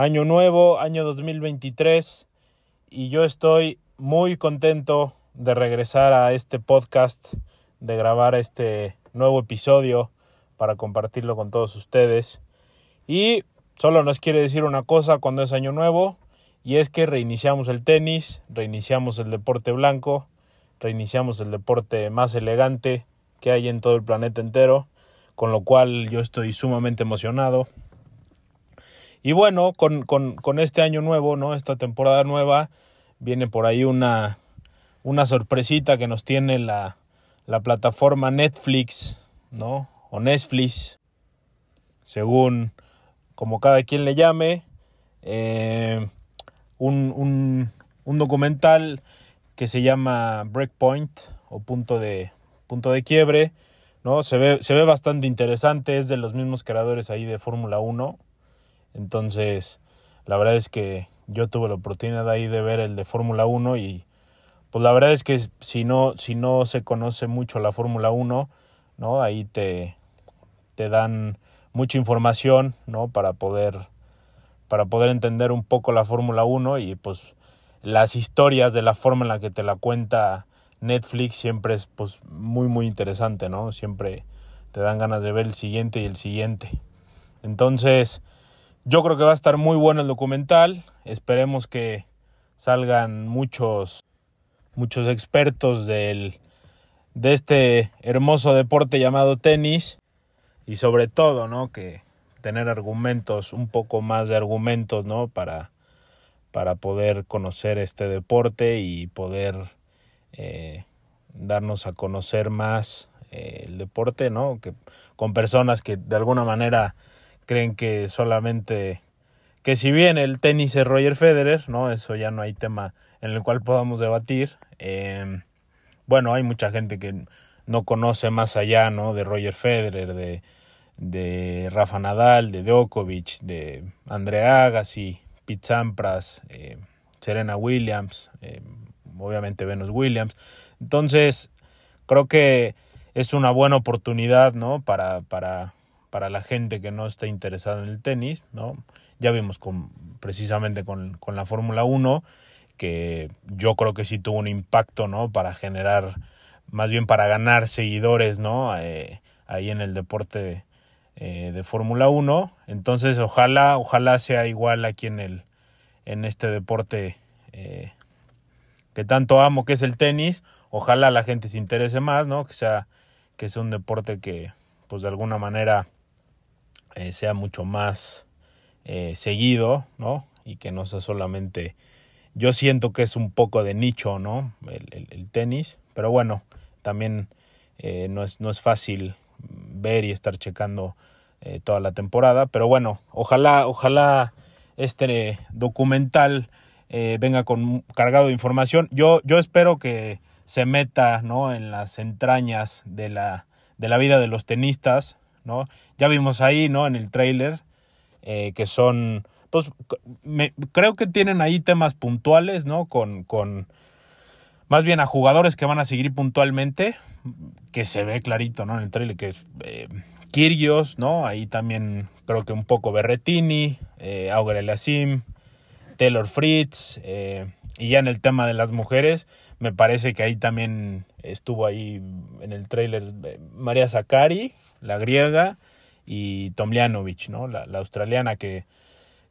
Año nuevo, año 2023, y yo estoy muy contento de regresar a este podcast, de grabar este nuevo episodio para compartirlo con todos ustedes. Y solo nos quiere decir una cosa cuando es año nuevo, y es que reiniciamos el tenis, reiniciamos el deporte blanco, reiniciamos el deporte más elegante que hay en todo el planeta entero, con lo cual yo estoy sumamente emocionado. Y bueno, con, con, este año nuevo, ¿no? Esta temporada nueva, viene por ahí una, una sorpresita que nos tiene la, la plataforma Netflix, ¿no? O Netflix, según como cada quien le llame. Eh, un, un, un, documental que se llama Breakpoint o punto de, punto de quiebre. ¿no? Se, ve, se ve bastante interesante, es de los mismos creadores ahí de Fórmula 1. Entonces, la verdad es que yo tuve la oportunidad ahí de ver el de Fórmula 1 y pues la verdad es que si no, si no se conoce mucho la Fórmula 1, ¿no? Ahí te, te dan mucha información, ¿no? Para poder, para poder entender un poco la Fórmula 1 y pues las historias de la forma en la que te la cuenta Netflix siempre es pues muy muy interesante, ¿no? Siempre te dan ganas de ver el siguiente y el siguiente. Entonces, yo creo que va a estar muy bueno el documental. Esperemos que salgan muchos, muchos expertos del, de este hermoso deporte llamado tenis. Y sobre todo, ¿no? Que tener argumentos, un poco más de argumentos, ¿no? Para, para poder conocer este deporte y poder eh, darnos a conocer más eh, el deporte, ¿no? Que, con personas que de alguna manera creen que solamente que si bien el tenis es Roger Federer, ¿no? Eso ya no hay tema en el cual podamos debatir. Eh, bueno, hay mucha gente que no conoce más allá, ¿no? De Roger Federer, de, de Rafa Nadal, de Djokovic, de Andrea Agassi, Pete Sampras, eh, Serena Williams, eh, obviamente Venus Williams. Entonces, creo que es una buena oportunidad, ¿no? Para, para para la gente que no está interesada en el tenis, ¿no? Ya vimos con, precisamente con, con la Fórmula 1 que yo creo que sí tuvo un impacto, ¿no? Para generar, más bien para ganar seguidores, ¿no? Eh, ahí en el deporte eh, de Fórmula 1. Entonces, ojalá, ojalá sea igual aquí en el, en este deporte eh, que tanto amo, que es el tenis. Ojalá la gente se interese más, ¿no? Que sea, que sea un deporte que, pues de alguna manera, eh, sea mucho más eh, seguido, ¿no? Y que no sea solamente... Yo siento que es un poco de nicho, ¿no? El, tenis, pero bueno, también eh, no, es, no es fácil ver y estar checando toda la temporada, pero bueno, ojalá, ojalá este documental venga con cargado de información. Yo, yo espero que se meta, ¿no? En las entrañas de la, de la vida de los tenistas, ¿no? Ya vimos ahí, ¿no? En el trailer, eh, que son, pues, creo que tienen ahí temas puntuales, ¿no? Con, con, más bien a jugadores que van a seguir puntualmente, que se ve clarito, ¿no? En el trailer, que es eh, Kirgios, ¿no? Ahí también creo que un poco Berretini, eh, Auger Elassim, Taylor Fritz, eh, y ya en el tema de las mujeres, me parece que ahí también estuvo ahí en el trailer eh, María Zakari, la griega, y Tomljanovic, ¿no? La, la, australiana que,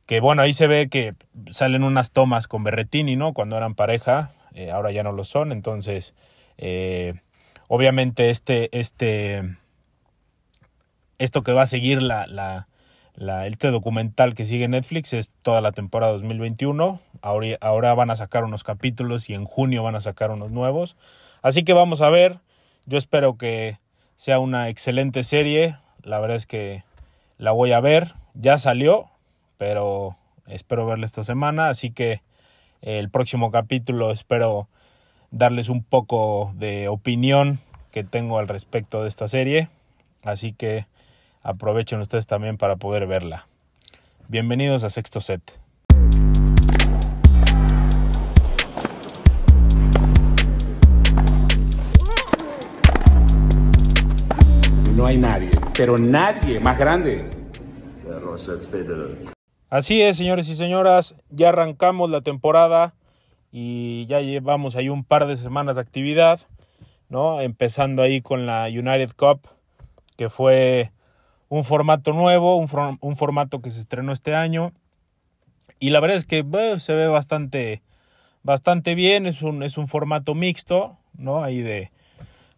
que, bueno, ahí se ve que salen unas tomas con Berretini, ¿no? Cuando eran pareja, eh, ahora ya no lo son, entonces, eh, obviamente este, este, esto que va a seguir la, la, la, este documental que sigue Netflix es toda la temporada 2021, ahora, ahora van a sacar unos capítulos y en junio van a sacar unos nuevos, así que vamos a ver, yo espero que sea una excelente serie. La verdad es que la voy a ver. Ya salió, pero espero verla esta semana. Así que el próximo capítulo espero darles un poco de opinión que tengo al respecto de esta serie. Así que aprovechen ustedes también para poder verla. Bienvenidos a Sexto Set. No hay nadie, pero nadie más grande. Así es, señores y señoras, ya arrancamos la temporada y ya llevamos ahí un par de semanas de actividad, ¿no? Empezando ahí con la United Cup, que fue un formato nuevo, un, un formato que se estrenó este año. Y la verdad es que se ve bastante, bastante bien, es un, es un formato mixto, ¿no? Ahí de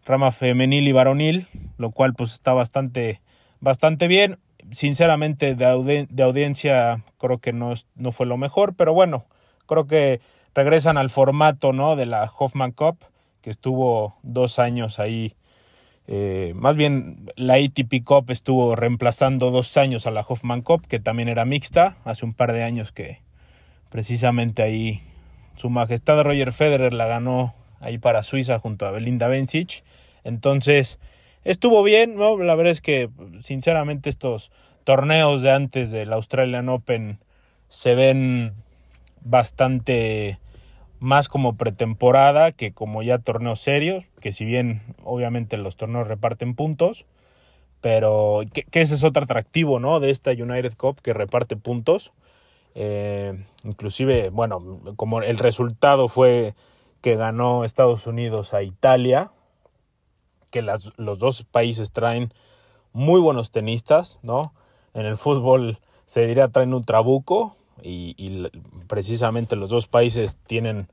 rama femenil y varonil, lo cual pues está bastante, bastante bien. Sinceramente de, de audiencia creo que no, no fue lo mejor, pero bueno, creo que regresan al formato, ¿no? De la Hoffman Cup, que estuvo dos años ahí eh, más bien la ATP Cup estuvo reemplazando dos años a la Hoffman Cup, que también era mixta, hace un par de años que precisamente ahí su majestad Roger Federer la ganó ahí para Suiza junto a Belinda Bencic. Entonces, estuvo bien, ¿no? La verdad es que sinceramente estos torneos de antes del Australian Open se ven bastante más como pretemporada que como ya torneos serios, que si bien obviamente los torneos reparten puntos, pero que, ese es otro atractivo, ¿no? De esta United Cup que reparte puntos. Eh, inclusive, bueno, como el resultado fue que ganó Estados Unidos a Italia, que las, los dos países traen muy buenos tenistas, ¿no? En el fútbol se diría traen un trabuco, y, precisamente los dos países tienen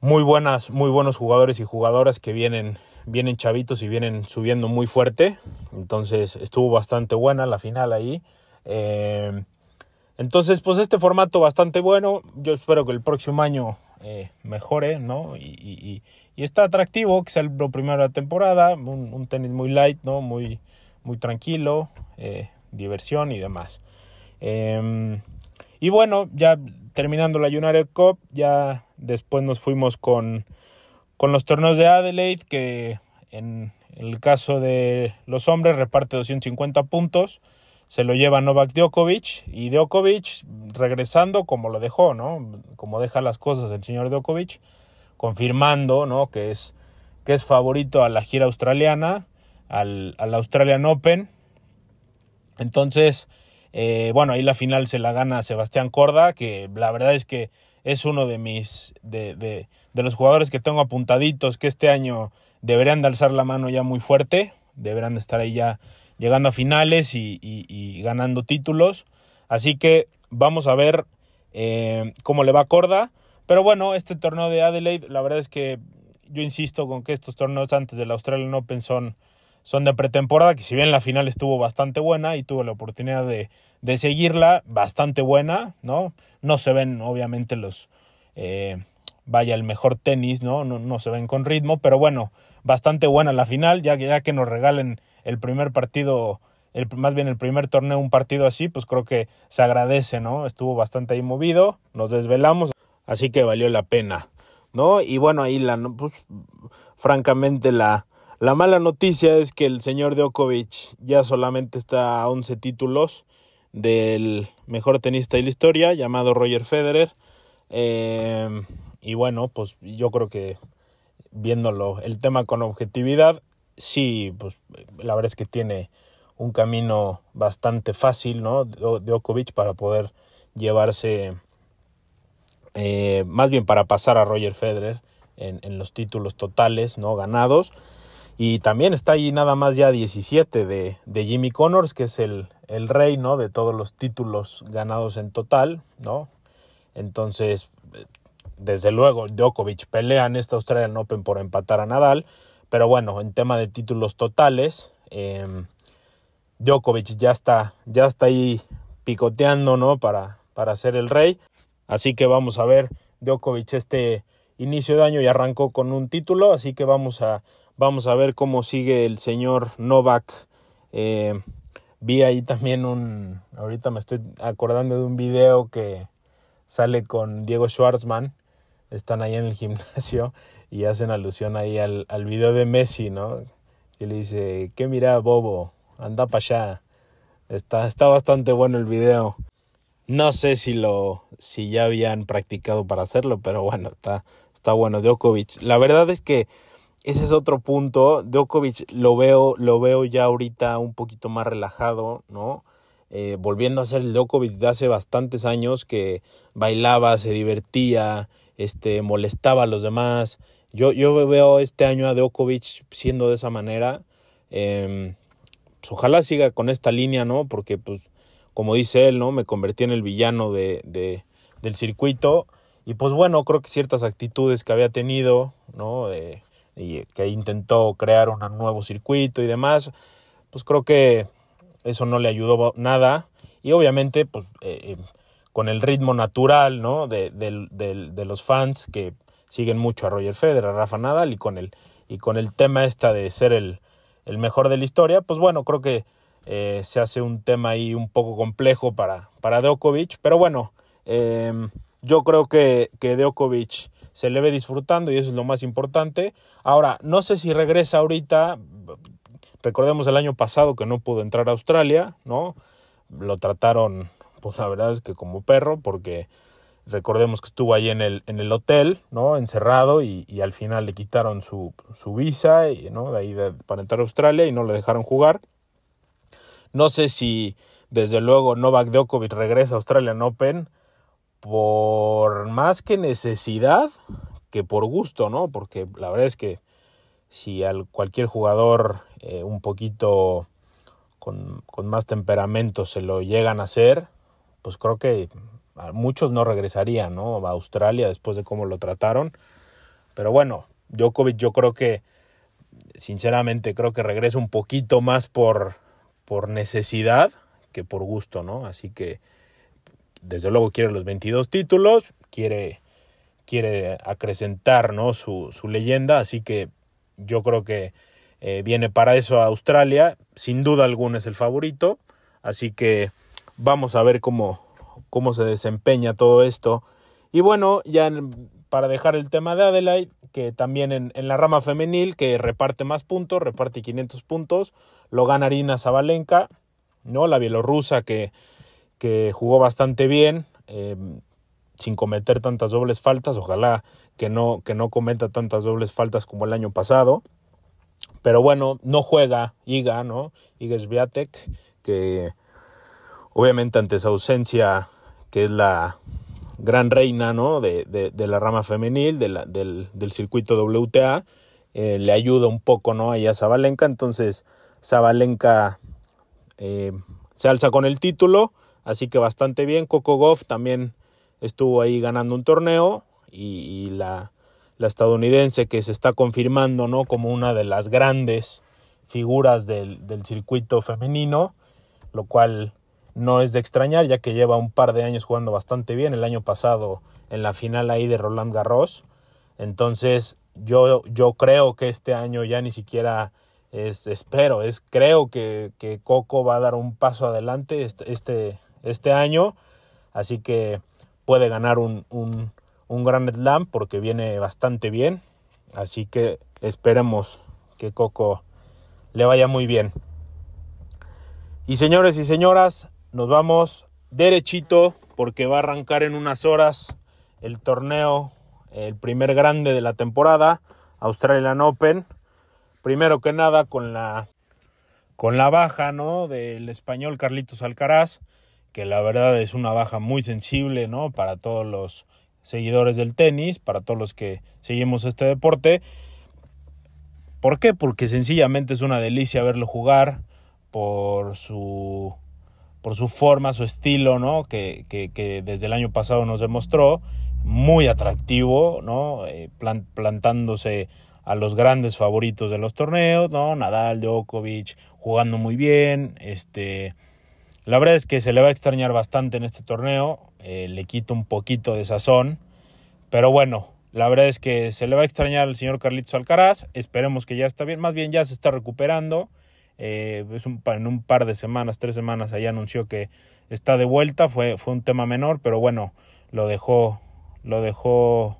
muy buenas, muy buenos jugadores y jugadoras que vienen, vienen chavitos y vienen subiendo muy fuerte. Entonces estuvo bastante buena la final ahí. Eh, entonces, pues este formato bastante bueno. Yo espero que el próximo año eh, mejore, ¿no? Y, está atractivo, que sea lo primero de la temporada. Un, tenis muy light, ¿no? Muy, muy tranquilo, eh, diversión y demás. Y bueno, ya terminando la United Cup, ya después nos fuimos con, con los torneos de Adelaide, que en el caso de los hombres reparte 250 puntos, se lo lleva Novak Djokovic y Djokovic regresando como lo dejó, ¿no? Como deja las cosas el señor Djokovic, confirmando, ¿no? Que es, que es favorito a la gira australiana, al, al Australian Open. Entonces, eh, bueno, ahí la final se la gana Sebastián Corda, que la verdad es que es uno de mis, de, de, los jugadores que tengo apuntaditos que este año deberían de alzar la mano ya muy fuerte, deberán de estar ahí ya llegando a finales y, y, ganando títulos. Así que vamos a ver eh, cómo le va a Corda. Pero bueno, este torneo de Adelaide, la verdad es que yo insisto con que estos torneos antes del Australian Open son son de pretemporada, que si bien la final estuvo bastante buena y tuve la oportunidad de, de seguirla, bastante buena, ¿no? No se ven, obviamente, los, eh, vaya, el mejor tenis, ¿no? ¿no? No se ven con ritmo, pero bueno, bastante buena la final, ya, ya que nos regalen el primer partido, el, más bien el primer torneo, un partido así, pues creo que se agradece, ¿no? Estuvo bastante ahí movido, nos desvelamos, así que valió la pena, ¿no? Y bueno, ahí la, pues, francamente la la mala noticia es que el señor Djokovic ya solamente está a 11 títulos del mejor tenista de la historia, llamado Roger Federer. Em, y bueno, pues yo creo que viéndolo el tema con objetividad, sí, pues la verdad es que tiene un camino bastante fácil, ¿no? Djokovic para poder llevarse, eh, más bien para pasar a Roger Federer en, en los títulos totales, ¿no? Ganados. Y también está ahí nada más ya 17 de, de Jimmy Connors, que es el, el rey, ¿no? De todos los títulos ganados en total, ¿no? Entonces, desde luego, Djokovic pelea en esta Australian Open por empatar a Nadal. Pero bueno, en tema de títulos totales, eh, Djokovic ya está, ya está ahí picoteando, ¿no? Para, para ser el rey. Así que vamos a ver, Djokovic este inicio de año y arrancó con un título, así que vamos a, Vamos a ver cómo sigue el señor Novak. Eh, vi ahí también un, ahorita me estoy acordando de un video que sale con Diego Schwartzman. Están ahí en el gimnasio y hacen alusión ahí al, al video de Messi, ¿no? Que le dice, ¿qué mira, bobo? Anda para allá. Está, está bastante bueno el video. No sé si lo, si ya habían practicado para hacerlo, pero bueno, está, está bueno. Djokovic. La verdad es que ese es otro punto. Djokovic lo veo, lo veo ya ahorita un poquito más relajado, ¿no? eh, volviendo a ser el Djokovic de hace bastantes años que bailaba, se divertía, este, molestaba a los demás. Yo, yo veo este año a Djokovic siendo de esa manera. Pues ojalá siga con esta línea, ¿no? Porque, pues, como dice él, ¿no? Me convertí en el villano de, de del circuito. Y pues bueno, creo que ciertas actitudes que había tenido, ¿no? Eh, y que intentó crear un nuevo circuito y demás, pues creo que eso no le ayudó nada. Y obviamente, pues eh, con el ritmo natural, ¿no? De, los fans que siguen mucho a Roger Federer, a Rafa Nadal y con el, y con el tema esta de ser el, el mejor de la historia, pues bueno, creo que eh, se hace un tema ahí un poco complejo para, para Djokovic, pero bueno, em, yo creo que, que Djokovic se le ve disfrutando y eso es lo más importante. Ahora, no sé si regresa ahorita, recordemos el año pasado que no pudo entrar a Australia, ¿no? Lo trataron, pues la verdad es que como perro, porque recordemos que estuvo ahí en el, en el hotel, ¿no? Encerrado y, al final le quitaron su, su visa, y, ¿no? De ahí para entrar a Australia y no le dejaron jugar. No sé si desde luego Novak Djokovic regresa a Australian Open por más que necesidad que por gusto, ¿no? Porque la verdad es que si al cualquier jugador eh, un poquito con, con, más temperamento se lo llegan a hacer, pues creo que muchos no regresarían, ¿no? A Australia después de cómo lo trataron. Pero bueno, Djokovic yo creo que, sinceramente, creo que regresa un poquito más por, por necesidad que por gusto, ¿no? Así que, desde luego quiere los 22 títulos, quiere, quiere acrecentar, ¿no? Su, su leyenda, así que yo creo que eh, viene para eso a Australia. Sin duda alguna es el favorito. Así que vamos a ver cómo, cómo se desempeña todo esto. Y bueno, ya para dejar el tema de Adelaide, que también en, en, la rama femenil, que reparte más puntos, reparte 500 puntos, lo gana Arina Zabalenka, ¿no? la bielorrusa que, que jugó bastante bien, eh, sin cometer tantas dobles faltas, ojalá que no, que no cometa tantas dobles faltas como el año pasado. Pero bueno, no juega Iga, ¿no? Iga Swiatek, que obviamente ante esa ausencia, que es la gran reina, ¿no? De, de, la rama femenil, del, del, circuito WTA, eh, le ayuda un poco, ¿no? Ahí a Zabalenka. Entonces, Zabalenka eh, se alza con el título, así que bastante bien. Coco Goff también estuvo ahí ganando un torneo y, la, la, estadounidense que se está confirmando ¿no? como una de las grandes figuras del, del circuito femenino, lo cual no es de extrañar ya que lleva un par de años jugando bastante bien, el año pasado en la final ahí de Roland Garros, entonces yo, yo creo que este año ya ni siquiera es, espero, es creo que, que Coco va a dar un paso adelante este, este, este año, así que puede ganar un, un, un Grand Slam porque viene bastante bien. Así que esperemos que Coco le vaya muy bien. Y señores y señoras, nos vamos derechito porque va a arrancar en unas horas el torneo, el primer grande de la temporada, Australian Open. Primero que nada con la con la baja, ¿no? del español Carlitos Alcaraz, que la verdad es una baja muy sensible, ¿no? Para todos los seguidores del tenis, para todos los que seguimos este deporte. ¿Por qué? Porque sencillamente es una delicia verlo jugar por su por su forma, su estilo, ¿no? Que, que, desde el año pasado nos demostró muy atractivo, ¿no? Eh, plantándose a los grandes favoritos de los torneos, ¿no? Nadal, Djokovic, jugando muy bien, este, la verdad es que se le va a extrañar bastante en este torneo, eh, le quita un poquito de sazón, pero bueno, la verdad es que se le va a extrañar al señor Carlitos Alcaraz, esperemos que ya está bien, más bien ya se está recuperando, eh, en un par de semanas, tres semanas, ahí anunció que está de vuelta, fue, fue un tema menor, pero bueno, lo dejó, lo dejó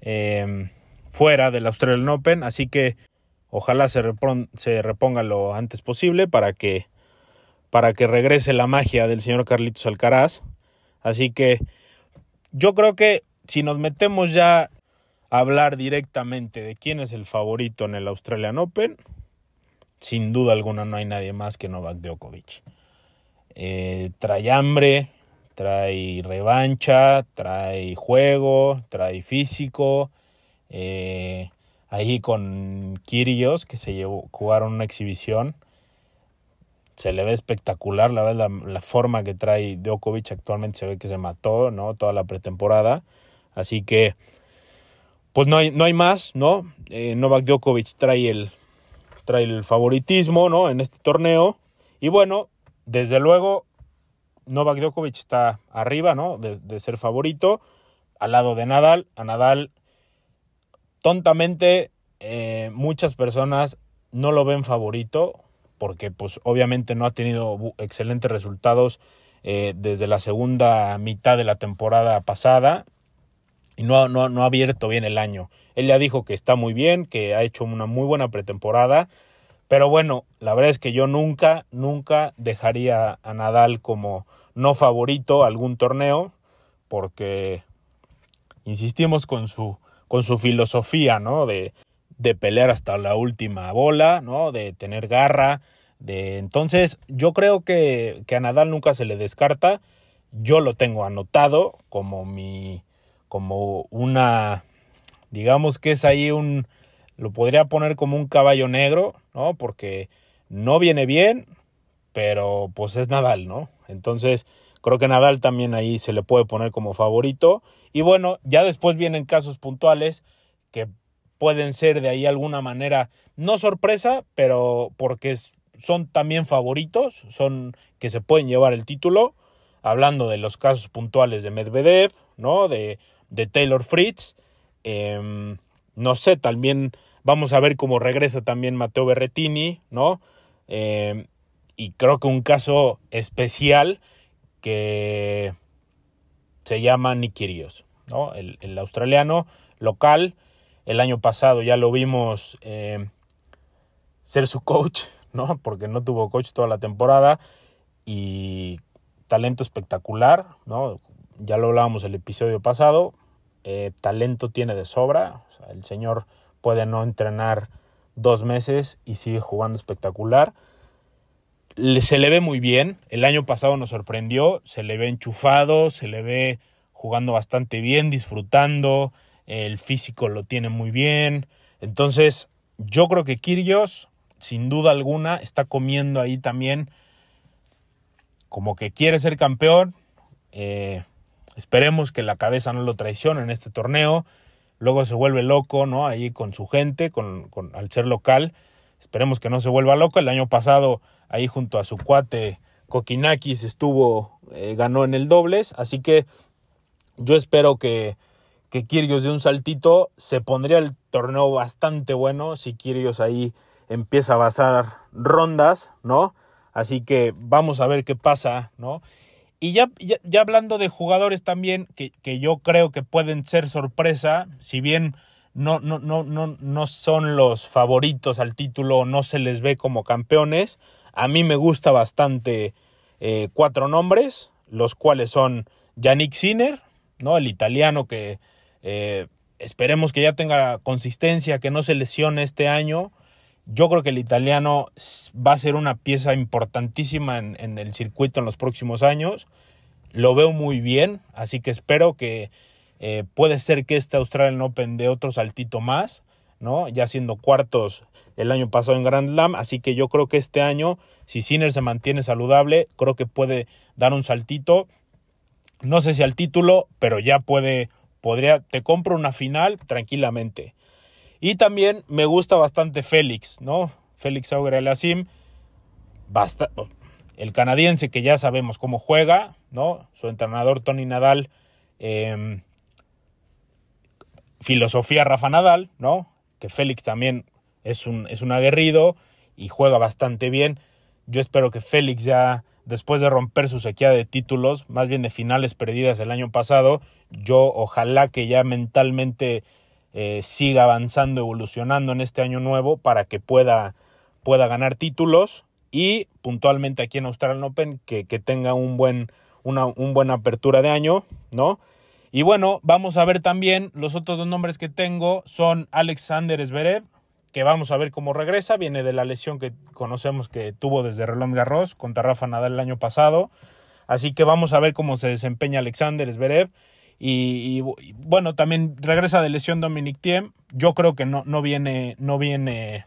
eh, fuera del Australian Open, así que ojalá se reponga lo antes posible para que para que regrese la magia del señor Carlitos Alcaraz. Así que yo creo que si nos metemos ya a hablar directamente de quién es el favorito en el Australian Open, sin duda alguna no hay nadie más que Novak Djokovic. eh, trae hambre, trae revancha, trae juego, trae físico. Eh, ahí con Kirios, que se llevó, jugaron una exhibición. Se le ve espectacular, la verdad, la, forma que trae Djokovic actualmente se ve que se mató, ¿no? Toda la pretemporada. Así que, pues no hay, no hay más, ¿no? Eh, Novak Djokovic trae el, trae el favoritismo, ¿no? En este torneo. Y bueno, desde luego, Novak Djokovic está arriba, ¿no? De, ser favorito, al lado de Nadal. A Nadal tontamente eh, muchas personas no lo ven favorito porque pues obviamente no ha tenido excelentes resultados eh, desde la segunda mitad de la temporada pasada y no, no, ha abierto bien el año. Él ya dijo que está muy bien, que ha hecho una muy buena pretemporada, pero bueno, la verdad es que yo nunca, nunca dejaría a Nadal como no favorito a algún torneo porque insistimos con su con su filosofía, ¿no? De, de pelear hasta la última bola, ¿no? De tener garra, de entonces yo creo que, que, a Nadal nunca se le descarta. Yo lo tengo anotado como mi como una digamos que es ahí un lo podría poner como un caballo negro, ¿no? Porque no viene bien, pero pues es Nadal, ¿no? Entonces, Creo que Nadal también ahí se le puede poner como favorito. Y bueno, ya después vienen casos puntuales que pueden ser de ahí alguna manera, no sorpresa, pero porque son también favoritos, son que se pueden llevar el título. Hablando de los casos puntuales de Medvedev, ¿no? De, de Taylor Fritz. Em, no sé, también vamos a ver cómo regresa también Mateo Berretini, ¿no? Em, y creo que un caso especial que se llama Nikirios, ¿no? El, australiano local. El año pasado ya lo vimos eh, ser su coach, ¿no? Porque no tuvo coach toda la temporada. Y talento espectacular, ¿no? Ya lo hablábamos el episodio pasado. Eh, talento tiene de sobra. el señor puede no entrenar dos meses y sigue jugando espectacular se le ve muy bien. El año pasado nos sorprendió. Se le ve enchufado, se le ve jugando bastante bien, disfrutando. El físico lo tiene muy bien. Entonces, yo creo que Kirios, sin duda alguna, está comiendo ahí también como que quiere ser campeón. Eh, esperemos que la cabeza no lo traicione en este torneo. Luego se vuelve loco, ¿no? Ahí con su gente, con, con, al ser local. Esperemos que no se vuelva loco. El año pasado, ahí junto a su cuate Kokinakis, estuvo, eh, ganó en el dobles. Así que yo espero que, que Kyrgios de un saltito se pondría el torneo bastante bueno. Si Kyrgios ahí empieza a basar rondas, ¿no? Así que vamos a ver qué pasa, ¿no? Y ya, ya, hablando de jugadores también que, que, yo creo que pueden ser sorpresa, si bien no, no, no, no, no son los favoritos al título, no se les ve como campeones. A mí me gusta bastante eh, cuatro nombres, los cuales son Yannick Sinner, ¿no? el italiano que eh, esperemos que ya tenga consistencia, que no se lesione este año. Yo creo que el italiano va a ser una pieza importantísima en, el circuito en los próximos años. Lo veo muy bien, así que espero que eh, puede ser que este Australian Open de otro saltito más, ¿no? Ya siendo cuartos el año pasado en Grand Slam, así que yo creo que este año, si Sinner se mantiene saludable, creo que puede dar un saltito. No sé si al título, pero ya puede, podría, te compro una final tranquilamente. Y también me gusta bastante Félix, ¿no? Félix Auger Alassim, basta, el canadiense que ya sabemos cómo juega, ¿no? Su entrenador Tony Nadal eh, filosofía Rafa Nadal, ¿no? Que Félix también es un, es un aguerrido y juega bastante bien. Yo espero que Félix ya, después de romper su sequía de títulos, más bien de finales perdidas el año pasado, yo ojalá que ya mentalmente eh, siga avanzando, evolucionando en este año nuevo para que pueda, pueda ganar títulos y puntualmente aquí en Australian Open que, que tenga un buen, una un buena apertura de año, ¿no? Y bueno, vamos a ver también los otros dos nombres que tengo son Alexander Zverev, que vamos a ver cómo regresa, viene de la lesión que conocemos que tuvo desde Roland Garros contra Rafa Nadal el año pasado. Así que vamos a ver cómo se desempeña Alexander Zverev. Y, bueno, también regresa de lesión Dominic Thiem. Yo creo que no, no viene, no viene,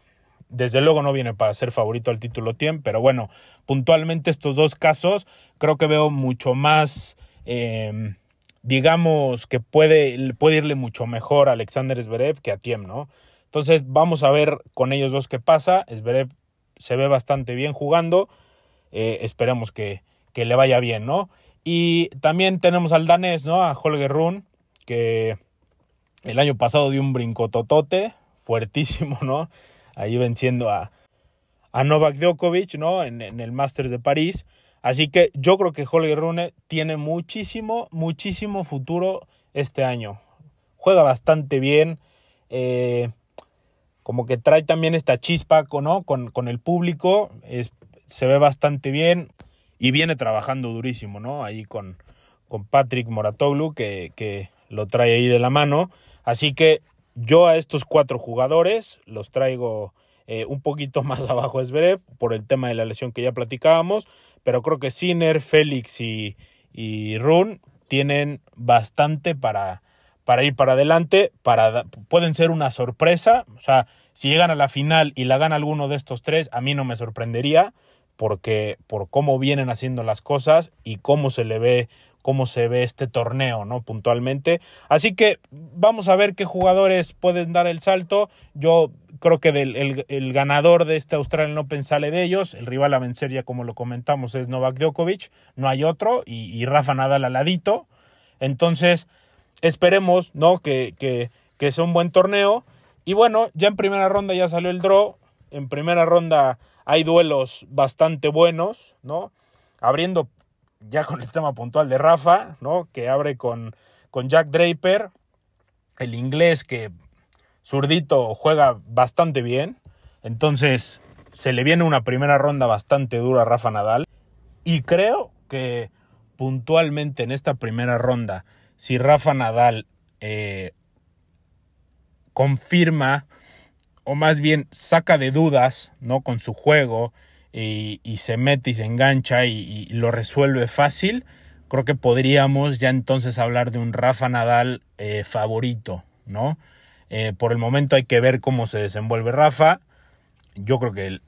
desde luego no viene para ser favorito al título Thiem, pero bueno, puntualmente estos dos casos creo que veo mucho más, em, digamos que puede, puede irle mucho mejor a Alexander Zverev que a Thiem, ¿no? Entonces vamos a ver con ellos dos qué pasa. Zverev se ve bastante bien jugando. Eh, esperemos que, le vaya bien, ¿no? Y también tenemos al danés, ¿no? A Holger Run, que el año pasado dio un brinco totote, fuertísimo, ¿no? Ahí venciendo a, Novak Djokovic, ¿no? En, el Masters de París. Así que yo creo que Holger Rune tiene muchísimo, muchísimo futuro este año. Juega bastante bien. Eh, como que trae también esta chispa ¿no? con, con el público. Es, se ve bastante bien y viene trabajando durísimo, ¿no? Ahí con, con Patrick Moratoglu, que, que lo trae ahí de la mano. Así que yo a estos cuatro jugadores los traigo eh, un poquito más abajo de Zverev por el tema de la lesión que ya platicábamos, pero creo que Sinner, Félix y, y Run tienen bastante para, para ir para adelante, para, pueden ser una sorpresa, o sea, si llegan a la final y la gana alguno de estos tres, a mí no me sorprendería, porque por cómo vienen haciendo las cosas y cómo se le ve cómo se ve este torneo, ¿no? Puntualmente. Así que vamos a ver qué jugadores pueden dar el salto. Yo creo que el, ganador de este Australian Open sale de ellos. El rival a vencer, ya como lo comentamos, es Novak Djokovic. No hay otro. Y, Rafa Nadal al ladito. Entonces, esperemos, ¿no? Que, que, que sea un buen torneo. Y bueno, ya en primera ronda ya salió el draw. En primera ronda hay duelos bastante buenos, ¿no? Abriendo ya con el tema puntual de Rafa, ¿no? Que abre con, con Jack Draper, el inglés que zurdito juega bastante bien. Entonces se le viene una primera ronda bastante dura a Rafa Nadal. Y creo que puntualmente en esta primera ronda, si Rafa Nadal eh, confirma o más bien saca de dudas, ¿no? Con su juego y, se mete y se engancha y, lo resuelve fácil, creo que podríamos ya entonces hablar de un Rafa Nadal eh, favorito, ¿no? Eh, por el momento hay que ver cómo se desenvuelve Rafa. Yo creo que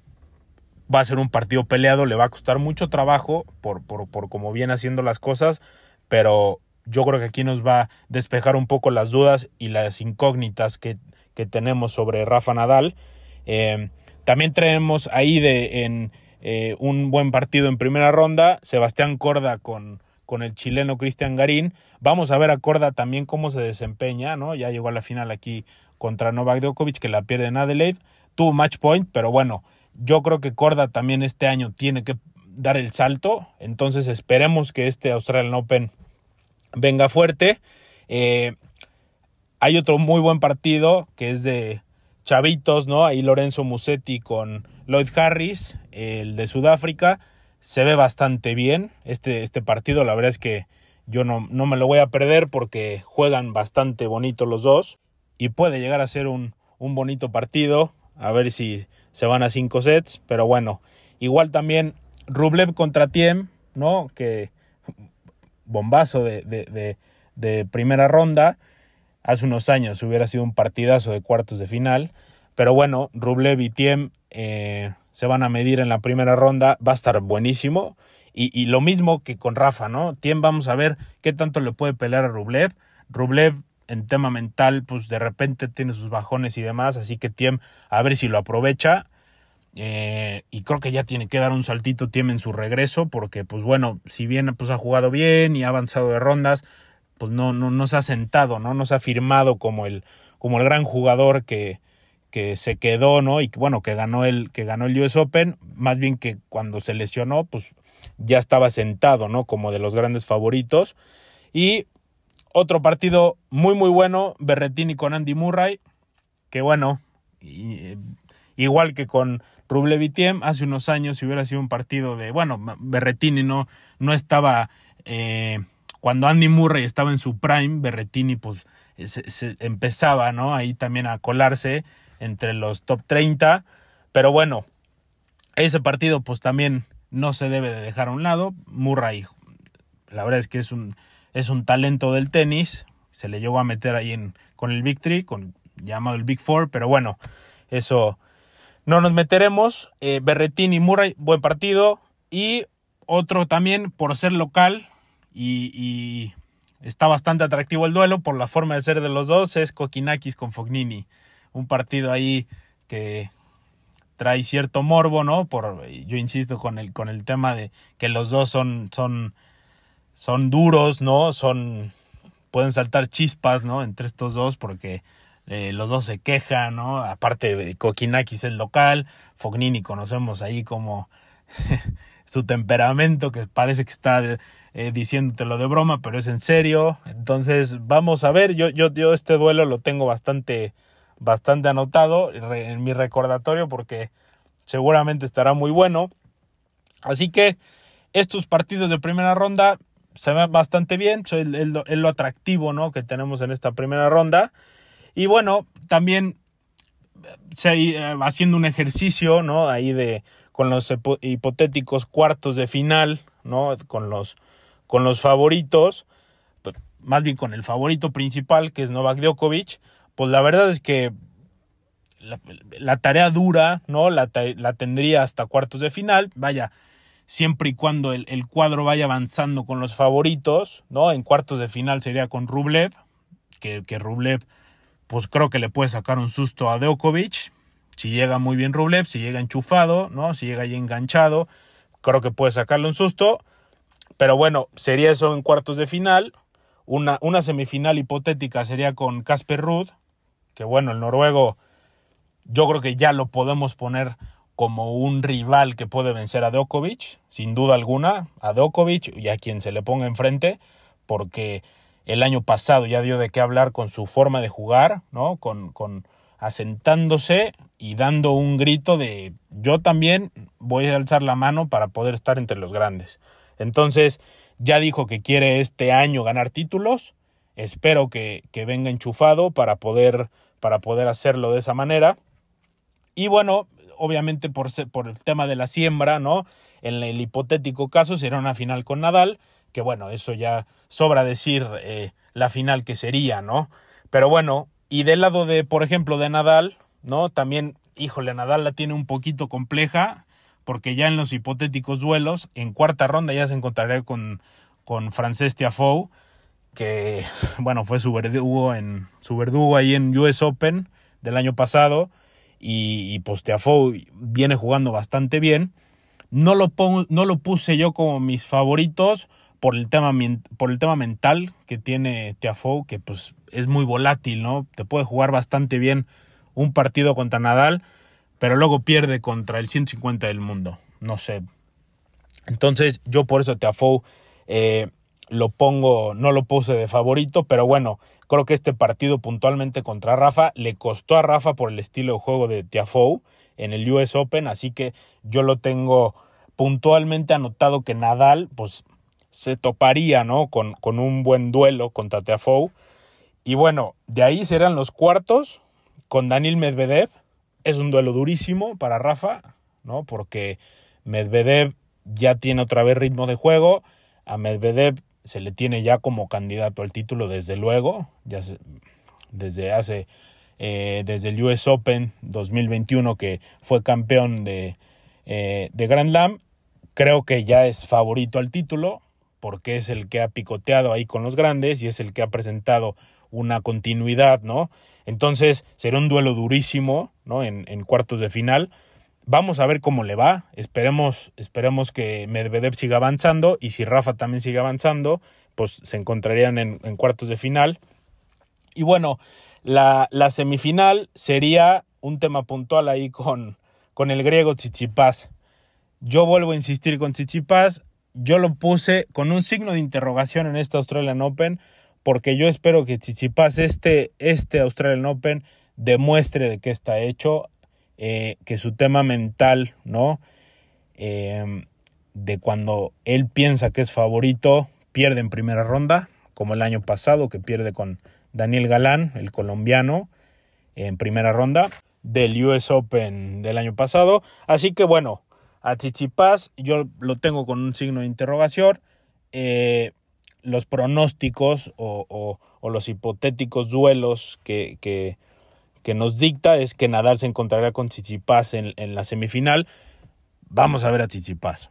va a ser un partido peleado, le va a costar mucho trabajo por, por, por cómo viene haciendo las cosas, pero yo creo que aquí nos va a despejar un poco las dudas y las incógnitas que que tenemos sobre Rafa Nadal. Eh, también tenemos ahí de, en eh, un buen partido en primera ronda, Sebastián Corda con, con el chileno Cristian Garín. Vamos a ver a Corda también cómo se desempeña, ¿no? Ya llegó a la final aquí contra Novak Djokovic, que la pierde en Adelaide. Tuvo match point, pero bueno, yo creo que Corda también este año tiene que dar el salto. Entonces esperemos que este Australian Open venga fuerte. Eh, hay otro muy buen partido que es de chavitos, ¿no? Ahí Lorenzo Musetti con Lloyd Harris, el de Sudáfrica. Se ve bastante bien este, este partido. La verdad es que yo no, no me lo voy a perder porque juegan bastante bonito los dos. Y puede llegar a ser un, un bonito partido. A ver si se van a cinco sets. Pero bueno, igual también Rublev contra Tiem, ¿no? Que bombazo de, de, de primera ronda hace unos años hubiera sido un partidazo de cuartos de final. Pero bueno, Rublev y Tiem eh, se van a medir en la primera ronda. Va a estar buenísimo. Y, lo mismo que con Rafa, ¿no? Tiem vamos a ver qué tanto le puede pelear a Rublev. Rublev en tema mental, pues de repente tiene sus bajones y demás. Así que Tiem a ver si lo aprovecha. Eh, y creo que ya tiene que dar un saltito Tiem en su regreso. Porque, pues bueno, si bien pues, ha jugado bien y ha avanzado de rondas, pues no, no, no se ha sentado, ¿no? No se ha firmado como el, como el gran jugador que, que se quedó, ¿no? Y bueno, que ganó el, que ganó el US Open, más bien que cuando se lesionó, pues ya estaba sentado, ¿no? Como de los grandes favoritos. Y otro partido muy, muy bueno, Berretini con Andy Murray, que bueno, eh, igual que con Ruble hace unos años si hubiera sido un partido de, bueno, Berretini no, no estaba... Eh, cuando Andy Murray estaba en su prime, Berretini pues se, empezaba, ¿no? Ahí también a colarse, entre los top 30. Pero bueno, ese partido pues también no se debe de dejar a un lado. Murray, la verdad es que es un, es un talento del tenis. Se le llegó a meter ahí en, con el Big con, llamado el Big Four, pero bueno, eso no nos meteremos. Eh, Berretini y Murray, buen partido. Y otro también por ser local y, está bastante atractivo el duelo por la forma de ser de los dos, es Kokinakis con Fognini. Un partido ahí que trae cierto morbo, ¿no? Por, yo insisto con el, con el tema de que los dos son, son, son duros, ¿no? Son, pueden saltar chispas, ¿no? Entre estos dos porque eh, los dos se quejan, ¿no? Aparte, Kokinakis es local, Fognini conocemos ahí como su temperamento, que parece que está eh, diciéndotelo de broma, pero es en serio. Entonces, vamos a ver, yo, yo, yo este duelo lo tengo bastante, bastante anotado en mi recordatorio porque seguramente estará muy bueno. Así que estos partidos de primera ronda se ven bastante bien, es, lo atractivo ¿no? que tenemos en esta primera ronda. Y bueno, también eh, haciendo un ejercicio, ¿no? Ahí de con los hipotéticos cuartos de final, ¿no? Con los, con los favoritos, más bien con el favorito principal, que es Novak Djokovic, pues la verdad es que la, tarea dura, ¿no? La, la, tendría hasta cuartos de final, vaya, siempre y cuando el, cuadro vaya avanzando con los favoritos, ¿no? En cuartos de final sería con Rublev, que Rublev, pues creo que le puede sacar un susto a Djokovic, si llega muy bien Rublev, si llega enchufado, ¿no? Si llega ahí enganchado, creo que puede sacarle un susto. Pero bueno, sería eso en cuartos de final. Una, una semifinal hipotética sería con Casper Ruud, que bueno, el noruego yo creo que ya lo podemos poner como un rival que puede vencer a Djokovic, sin duda alguna, a Djokovic y a quien se le ponga enfrente, porque el año pasado ya dio de qué hablar con su forma de jugar, ¿no? Con, con asentándose y dando un grito de yo también voy a alzar la mano para poder estar entre los grandes. Entonces, ya dijo que quiere este año ganar títulos. Espero que, que venga enchufado para poder, para poder hacerlo de esa manera. Y bueno, obviamente por, por el tema de la siembra, ¿no? En el hipotético caso será una final con Nadal, que bueno, eso ya sobra decir eh, la final que sería, ¿no? Pero bueno, y del lado de, por ejemplo, de Nadal, ¿no? También, híjole, Nadal la tiene un poquito compleja, porque ya en los hipotéticos duelos, en cuarta ronda ya se encontraría con, con Frances Tiafoe, que, bueno, fue su verdugo, en, su verdugo ahí en US Open del año pasado, y, y pues Tiafoe viene jugando bastante bien. No lo, pongo, no lo puse yo como mis favoritos por el tema, por el tema mental que tiene Tiafoe, que pues es muy volátil, ¿no? Te puede jugar bastante bien un partido contra Nadal, pero luego pierde contra el 150 del mundo. No sé. Entonces, yo por eso Tiafoe eh, lo pongo, no lo puse de favorito, pero bueno, creo que este partido puntualmente contra Rafa le costó a Rafa por el estilo de juego de Tiafoe en el US Open, así que yo lo tengo puntualmente anotado que Nadal, pues se toparía, ¿no? Con, con un buen duelo contra Tiafoe. Y bueno, de ahí serán los cuartos con Daniel Medvedev. Es un duelo durísimo para Rafa, ¿no? Porque Medvedev ya tiene otra vez ritmo de juego. A Medvedev se le tiene ya como candidato al título desde luego, ya desde hace, eh, desde el US Open 2021 que fue campeón de, eh, de Grand Slam. Creo que ya es favorito al título porque es el que ha picoteado ahí con los grandes y es el que ha presentado una continuidad, ¿no? Entonces será un duelo durísimo, ¿no? En, cuartos de final. Vamos a ver cómo le va. Esperemos, esperemos que Medvedev siga avanzando y si Rafa también sigue avanzando, pues se encontrarían en, cuartos de final. Y bueno, la, la, semifinal sería un tema puntual ahí con, con el griego Tsitsipas. Yo vuelvo a insistir con Tsitsipas. Yo lo puse con un signo de interrogación en esta Australian Open porque yo espero que Tsitsipas este, este Australian Open demuestre de qué está hecho, eh, que su tema mental, ¿no? Em, de cuando él piensa que es favorito, pierde en primera ronda, como el año pasado, que pierde con Daniel Galán, el colombiano, en primera ronda. del US Open del año pasado. Así que bueno, a Tsitsipas yo lo tengo con un signo de interrogación. Eh, los pronósticos o, los hipotéticos duelos que, nos dicta es que Nadal se encontrará con Tsitsipas en, en la semifinal. Vamos a ver a Tsitsipas.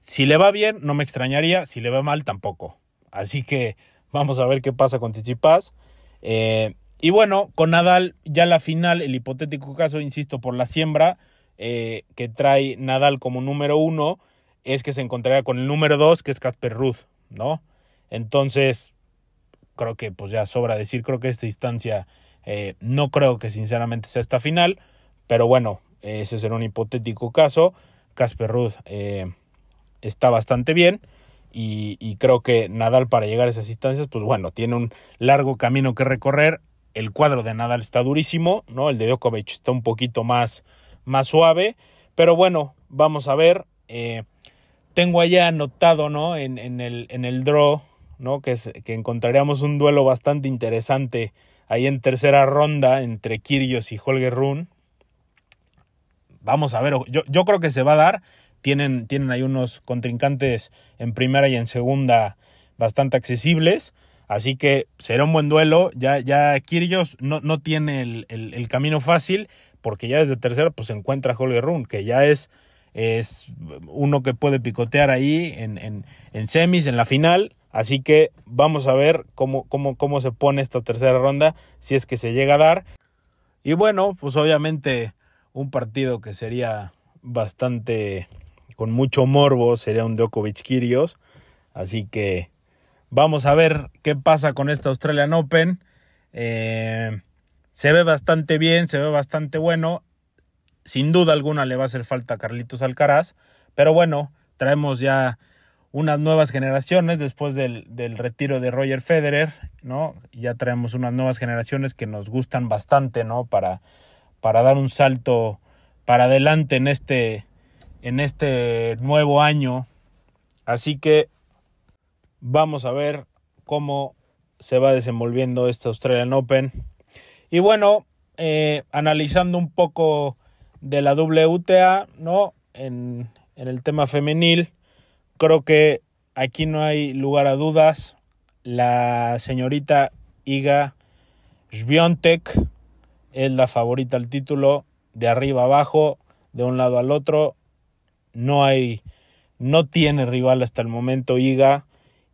Si le va bien, no me extrañaría. Si le va mal, tampoco. Así que vamos a ver qué pasa con Tsitsipas. Eh, y bueno, con Nadal, ya la final, el hipotético caso, insisto, por la siembra eh, que trae Nadal como número uno, es que se encontrará con el número dos, que es Casper Ruth, ¿no? Entonces, creo que pues ya sobra decir, creo que esta instancia eh, no creo que sinceramente sea esta final, pero bueno, ese será un hipotético caso. Casper Ruth eh, está bastante bien y, creo que Nadal para llegar a esas instancias, pues bueno, tiene un largo camino que recorrer. El cuadro de Nadal está durísimo, ¿no? El de Djokovic está un poquito más, más suave, pero bueno, vamos a ver. Eh, tengo allá anotado, ¿no? En, en, el, en el draw ¿no? Que, que encontraríamos un duelo bastante interesante ahí en tercera ronda entre Kyrgios y Holger Run. Vamos a ver, yo, yo creo que se va a dar. Tienen, tienen ahí unos contrincantes en primera y en segunda bastante accesibles. Así que será un buen duelo. Ya, ya Kyrgios no, no tiene el, camino fácil porque ya desde tercera pues se encuentra Holger Run, que ya es, es uno que puede picotear ahí en, en, en semis, en la final. Así que vamos a ver cómo, cómo, cómo se pone esta tercera ronda, si es que se llega a dar. Y bueno, pues obviamente un partido que sería bastante con mucho morbo sería un Djokovic Kirios. Así que vamos a ver qué pasa con esta Australian Open. Eh, se ve bastante bien, se ve bastante bueno. Sin duda alguna le va a hacer falta a Carlitos Alcaraz. Pero bueno, traemos ya unas nuevas generaciones después del, retiro de Roger Federer, ¿no? Ya traemos unas nuevas generaciones que nos gustan bastante, ¿no? Para, dar un salto para adelante en este, en este nuevo año. Así que vamos a ver cómo se va desenvolviendo este Australian Open. Y bueno, eh, analizando un poco de la WTA, ¿no? En, en el tema femenil, Creo que aquí no hay lugar a dudas. La señorita Iga Swiatek es la favorita al título de arriba abajo, de un lado al otro. No hay, no tiene rival hasta el momento Iga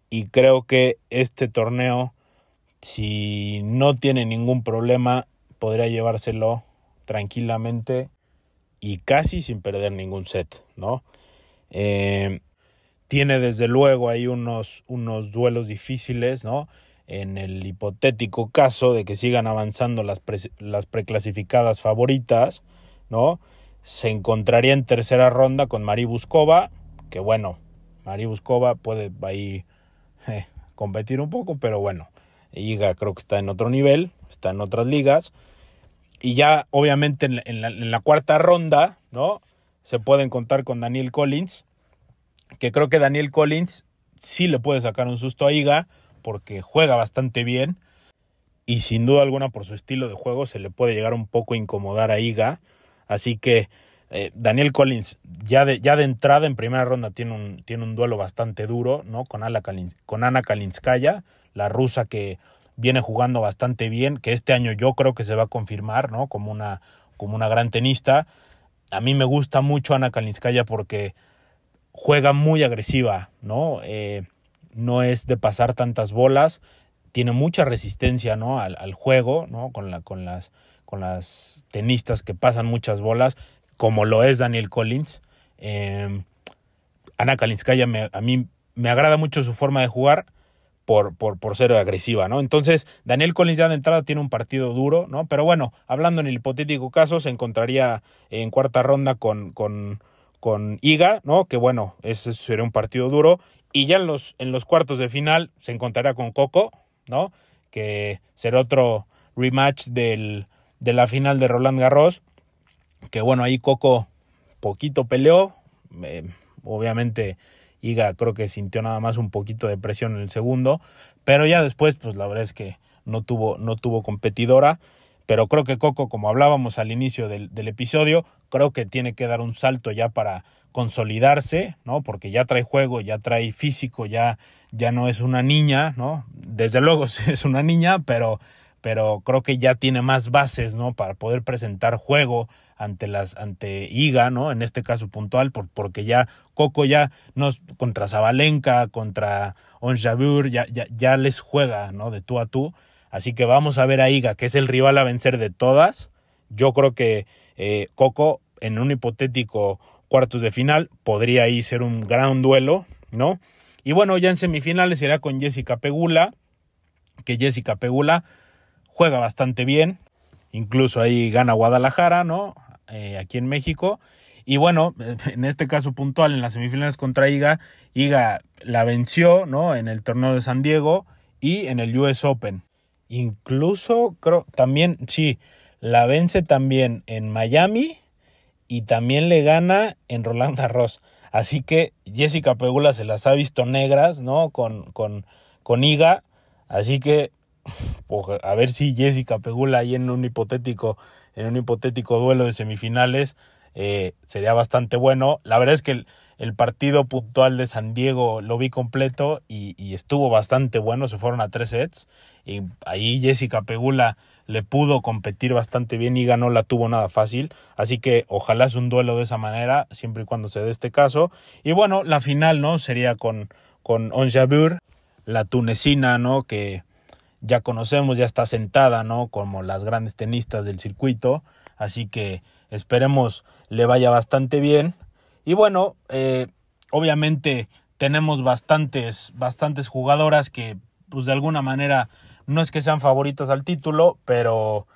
y creo que este torneo, si no tiene ningún problema, podría llevárselo tranquilamente y casi sin perder ningún set, ¿no? Eh, tiene desde luego ahí unos, unos duelos difíciles, ¿no? En el hipotético caso de que sigan avanzando las, las preclasificadas favoritas, ¿no? Se encontraría en tercera ronda con Mari Buscova, que bueno, Mari Buscova puede ahí eh, competir un poco, pero bueno, Iga creo que está en otro nivel, está en otras ligas. Y ya obviamente en la cuarta ronda, ¿no? Se pueden contar con Daniel Collins, que creo que Daniel Collins sí le puede sacar un susto a Iga porque juega bastante bien y sin duda alguna por su estilo de juego se le puede llegar un poco a incomodar a Iga. Así que eh, Daniel Collins ya de, ya de entrada en primera ronda tiene un, tiene un duelo bastante duro ¿no? con, con Ana Kalinskaya, la rusa que viene jugando bastante bien, que este año yo creo que se va a confirmar ¿no? como, una, como una gran tenista. A mí me gusta mucho Ana Kalinskaya porque juega muy agresiva, ¿no? Eh, no es de pasar tantas bolas, tiene mucha resistencia, ¿no? Al, juego, ¿no? Con, la, con, las, con las tenistas que pasan muchas bolas, como lo es Daniel Collins. Eh, Ana Kalinskaya a mí me agrada mucho su forma de jugar por, ser agresiva, ¿no? Entonces, Daniel Collins ya de entrada tiene un partido duro, ¿no? Pero bueno, hablando en el hipotético caso, se encontraría en cuarta ronda con, con con Iga, ¿no? Que bueno, ese sería un partido duro. Y ya en los, en los cuartos de final se encontrará con Coco, ¿no? Que será otro rematch del, de la final de Roland Garros. Que bueno, ahí Coco poquito peleó. Eh, obviamente Iga creo que sintió nada más un poquito de presión en el segundo. Pero ya después, pues la verdad es que no tuvo, no tuvo competidora. pero creo que Coco, como hablábamos al inicio del, episodio, creo que tiene que dar un salto ya para consolidarse, ¿no? Porque ya trae juego, ya trae físico, ya, ya no es una niña, ¿no? Desde luego es una niña, pero, pero creo que ya tiene más bases, ¿no? Para poder presentar juego ante las ante Iga, ¿no? En este caso puntual, por, porque ya Coco ya nos contra Zabalenka, contra Onjabur, ya, ya, ya les juega, ¿no? De tú a tú. Así que vamos a ver a Iga, que es el rival a vencer de todas. Yo creo que eh, Coco, en un hipotético cuartos de final, podría ahí ser un gran duelo, ¿no? Y bueno, ya en semifinales será con Jessica Pegula, que Jessica Pegula juega bastante bien, incluso ahí gana Guadalajara, ¿no? Eh, aquí en México. Y bueno, en este caso puntual, en las semifinales contra Iga, Iga la venció, ¿no? En el torneo de San Diego y en el US Open. Incluso creo también, sí, la vence también en Miami y también le gana en Roland Garros. Así que Jessica Pegula se las ha visto negras, ¿no? Con, con, con Iga. Así que pues, a ver si Jessica Pegula ahí en un hipotético, en un hipotético duelo de semifinales eh, sería bastante bueno. La verdad es que el, partido puntual de San Diego lo vi completo y, estuvo bastante bueno, se fueron a tres sets y ahí Jessica Pegula le pudo competir bastante bien y ganó, la tuvo nada fácil, así que ojalá es un duelo de esa manera, siempre y cuando se dé este caso. Y bueno, la final, ¿no? Sería con, con Onjabur, la tunecina, ¿no? Que ya conocemos, ya está sentada, ¿no? Como las grandes tenistas del circuito, así que esperemos le vaya bastante bien y bueno, eh, obviamente tenemos bastantes, bastantes jugadoras que, pues de alguna manera, no es que sean favoritas al título, pero,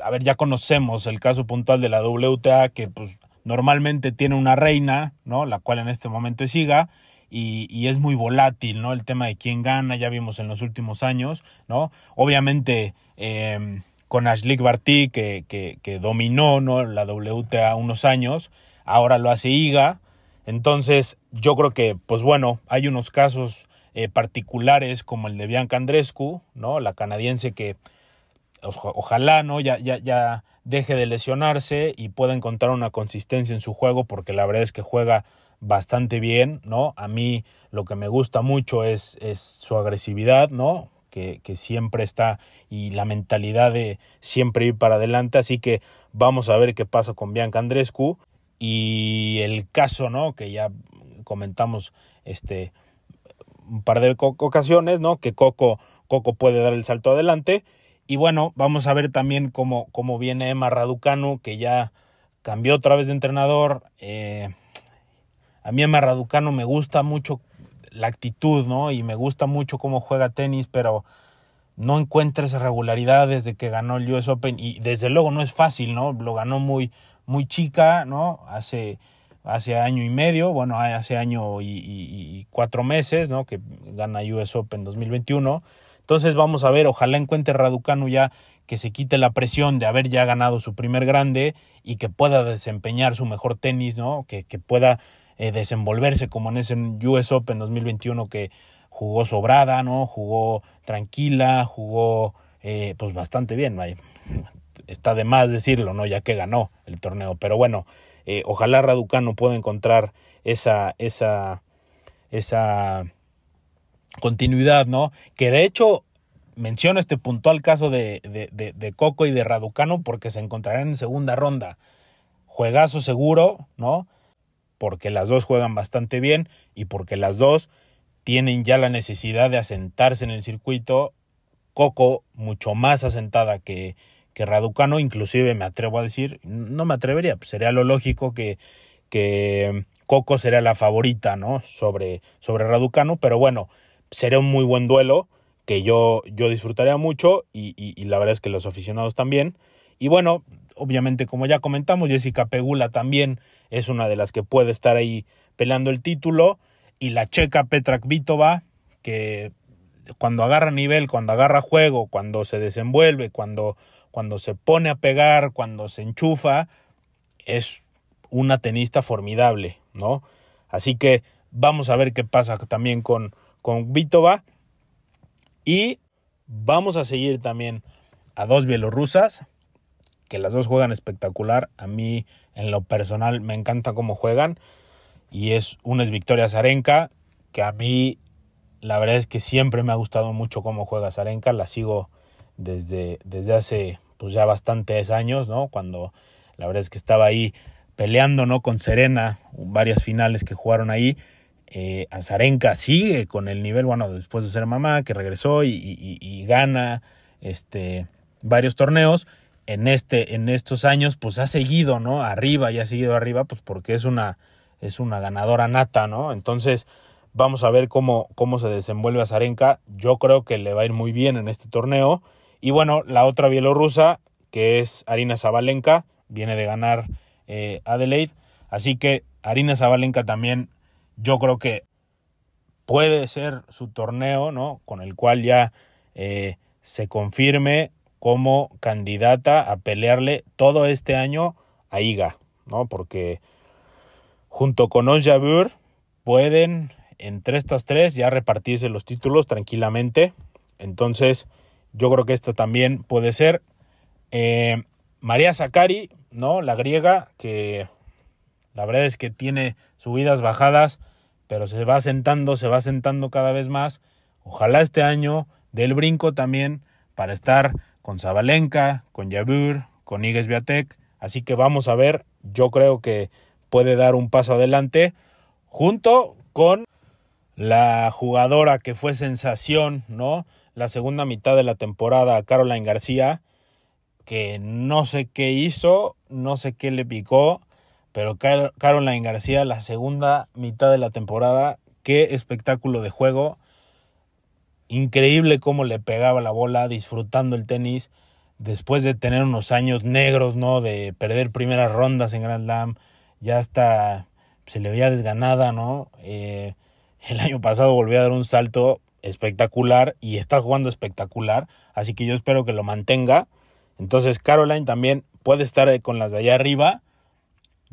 a ver, ya conocemos el caso puntual de la WTA, que pues normalmente tiene una reina, ¿no? La cual en este momento es Iga. Y, es muy volátil, ¿no? El tema de quién gana, ya vimos en los últimos años, ¿no? Obviamente, eh, con Ashleigh Barty, que, dominó, ¿no? La WTA unos años, ahora lo hace IGA. Entonces, yo creo que, pues bueno, hay unos casos eh, particulares como el de Bianca Andrescu, ¿no? La canadiense que ojalá, ¿no? Ya, ya, ya deje de lesionarse y pueda encontrar una consistencia en su juego, porque la verdad es que juega bastante bien, ¿no? A mí lo que me gusta mucho es, su agresividad, ¿no? Que, que, siempre está y la mentalidad de siempre ir para adelante. Así que vamos a ver qué pasa con Bianca Andrescu y el caso, ¿no? Que ya comentamos este un par de ocasiones, ¿no? Que Coco, Coco puede dar el salto adelante. Y bueno, vamos a ver también cómo, cómo viene Emma Raducanu, que ya cambió otra vez de entrenador. Eh, a mí Emma Raducanu me gusta mucho la actitud, ¿no? Y me gusta mucho cómo juega tenis, pero no encuentra esa regularidad desde que ganó el US Open. Y desde luego no es fácil, ¿no? Lo ganó muy, muy chica, ¿no? Hace, hace año y medio, bueno, hace año y, cuatro meses, ¿no? Que gana US Open 2021. Entonces vamos a ver, ojalá encuentre Raducanu ya que se quite la presión de haber ya ganado su primer grande y que pueda desempeñar su mejor tenis, ¿no? Que pueda eh, desenvolverse como en ese US Open 2021 que jugó sobrada, ¿no? Jugó tranquila, jugó eh, pues bastante bien, está de más decirlo, ¿no? Ya que ganó el torneo. Pero bueno, eh, ojalá Raducano pueda encontrar esa, esa, esa continuidad, ¿no? Que de hecho menciono este puntual caso de, de, de, Coco y de Raducano porque se encontrarán en segunda ronda. Juegazo seguro, ¿no? Porque las dos juegan bastante bien y porque las dos tienen ya la necesidad de asentarse en el circuito. Coco mucho más asentada que, que Raducano, inclusive me atrevo a decir, no me atrevería, pues sería lo lógico que, que Coco sería la favorita, ¿no? Sobre, sobre Raducano, pero bueno, sería un muy buen duelo que yo, yo disfrutaría mucho y, y, la verdad es que los aficionados también. Y bueno, obviamente como ya comentamos, Jessica Pegula también es una de las que puede estar ahí peleando el título y la checa Petra Kvitova, que cuando agarra nivel, cuando agarra juego, cuando se desenvuelve, cuando cuando se pone a pegar, cuando se enchufa, es una tenista formidable, ¿no? Así que vamos a ver qué pasa también con, con Vitova. Y vamos a seguir también a dos bielorrusas, que las dos juegan espectacular. A mí, en lo personal, me encanta cómo juegan. Y es una es Victoria Zarenka, que a mí la verdad es que siempre me ha gustado mucho cómo juega Zarenka. La sigo desde, desde hace pues ya bastantes años, ¿no? Cuando la verdad es que estaba ahí peleando, ¿no? Con Serena, varias finales que jugaron ahí. Eh, Azarenka sigue con el nivel, bueno, después de ser mamá, que regresó y, gana este, varios torneos. En, este, en estos años, pues ha seguido, ¿no? Arriba y ha seguido arriba, pues porque es una, es una ganadora nata, ¿no? Entonces, vamos a ver cómo, cómo se desenvuelve Azarenka. Yo creo que le va a ir muy bien en este torneo. Y bueno, la otra bielorrusa, que es Arina Zabalenka, viene de ganar eh, Adelaide. Así que Arina Zabalenka también yo creo que puede ser su torneo, ¿no? Con el cual ya eh, se confirme como candidata a pelearle todo este año a Iga, ¿no? Porque junto con Onjabur pueden entre estas tres ya repartirse los títulos tranquilamente. Entonces, yo creo que esta también puede ser. Eh, María Zakari, ¿no? La griega, que la verdad es que tiene subidas, bajadas, pero se va sentando, se va sentando cada vez más. Ojalá este año del brinco también para estar con Zabalenka, con Yabur, con Igues Viatek. Así que vamos a ver, yo creo que puede dar un paso adelante junto con la jugadora que fue sensación, ¿no? La segunda mitad de la temporada, Caroline García, que no sé qué hizo, no sé qué le picó, pero Caroline García, la segunda mitad de la temporada, qué espectáculo de juego. Increíble cómo le pegaba la bola, disfrutando el tenis, después de tener unos años negros, ¿no? De perder primeras rondas en Grand Slam, ya hasta se le veía desganada, ¿no? Eh, el año pasado volvió a dar un salto espectacular y está jugando espectacular, así que yo espero que lo mantenga. Entonces Caroline también puede estar con las de allá arriba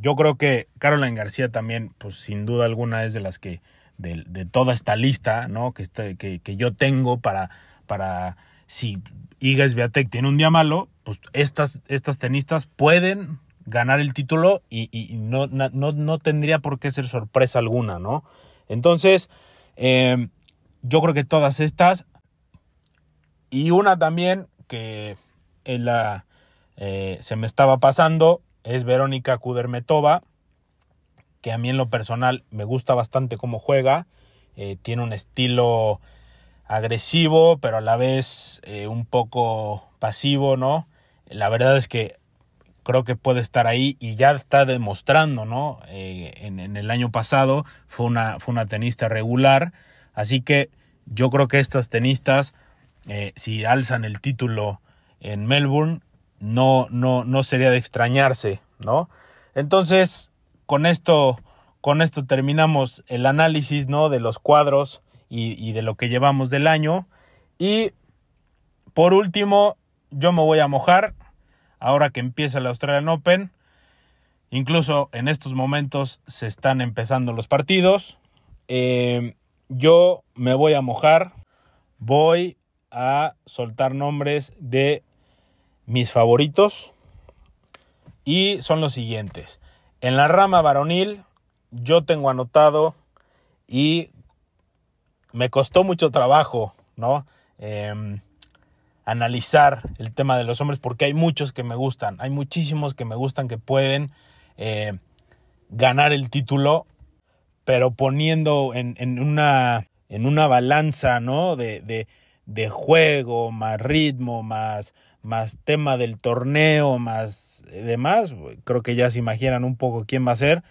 yo creo que Caroline García también, pues sin duda alguna es de las que, de, toda esta lista, ¿no? Que, este, que, que, yo tengo para, para si Iga Swiatek tiene un día malo, pues estas, estas tenistas pueden ganar el título y, y no, no, no, tendría por qué ser sorpresa alguna, ¿no? Entonces, eh, yo creo que todas estas y una también que eh, se me estaba pasando es Verónica Kudermetova, que a mí en lo personal me gusta bastante cómo juega. Eh, tiene un estilo agresivo, pero a la vez eh, un poco pasivo, ¿no? La verdad es que creo que puede estar ahí y ya está demostrando, ¿no? Eh, en, en, el año pasado fue una, fue una tenista regular, así que yo creo que estas tenistas, si alzan el título en Melbourne, no, no, no sería de extrañarse, ¿no? Entonces, con esto, con esto terminamos el análisis, ¿no? De los cuadros y, de lo que llevamos del año. Y por último, yo me voy a mojar ahora que empieza el Australian Open. Incluso en estos momentos se están empezando los partidos. Eh, yo me voy a mojar. Voy a soltar nombres de mis favoritos y son los siguientes. En la rama varonil yo tengo anotado y me costó mucho trabajo, ¿no? Em, analizar el tema de los hombres porque hay muchos que me gustan, hay muchísimos que me gustan que pueden eh, ganar el título, pero poniendo en, una, en una balanza, ¿no? De, de, de juego, más ritmo, más, más tema del torneo, más demás, creo que ya se imaginan un poco quién va a ser,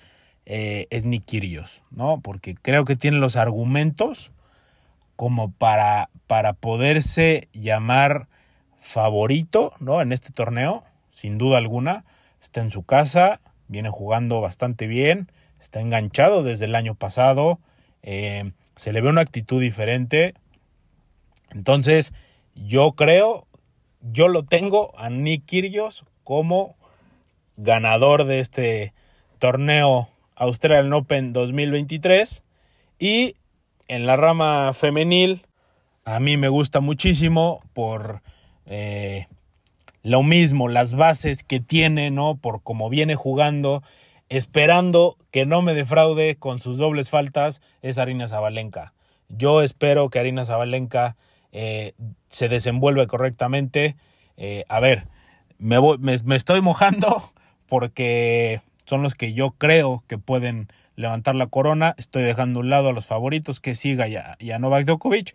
eh, es Nick Kyrgios, ¿no? Porque creo que tiene los argumentos como para, para poderse llamar favorito, ¿no? En este torneo, sin duda alguna, está en su casa, viene jugando bastante bien, está enganchado desde el año pasado, eh, se le ve una actitud diferente, entonces yo creo yo lo tengo a Nick Kyrgios como ganador de este torneo Australian Open 2023 y en la rama femenil a mí me gusta muchísimo por eh, lo mismo, las bases que tiene, ¿no? Por cómo viene jugando, esperando que no me defraude con sus dobles faltas, es Arina Zabalenka. Yo espero que Arina Zabalenka eh, se desenvuelva correctamente. Eh, a ver, me, me, estoy mojando porque son los que yo creo que pueden levantar la corona. Estoy dejando a un lado a los favoritos que siga ya, ya Novak Djokovic,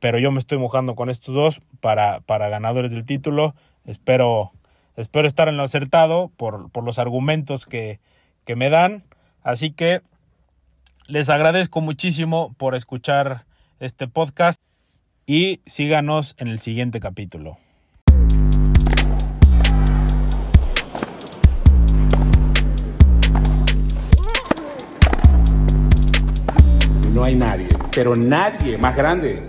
pero yo me estoy mojando con estos dos para, para ganadores del título. Espero, espero estar en lo acertado por, por los argumentos que, que me dan. Así que les agradezco muchísimo por escuchar este podcast y síganos en el siguiente capítulo. No hay nadie, pero nadie más grande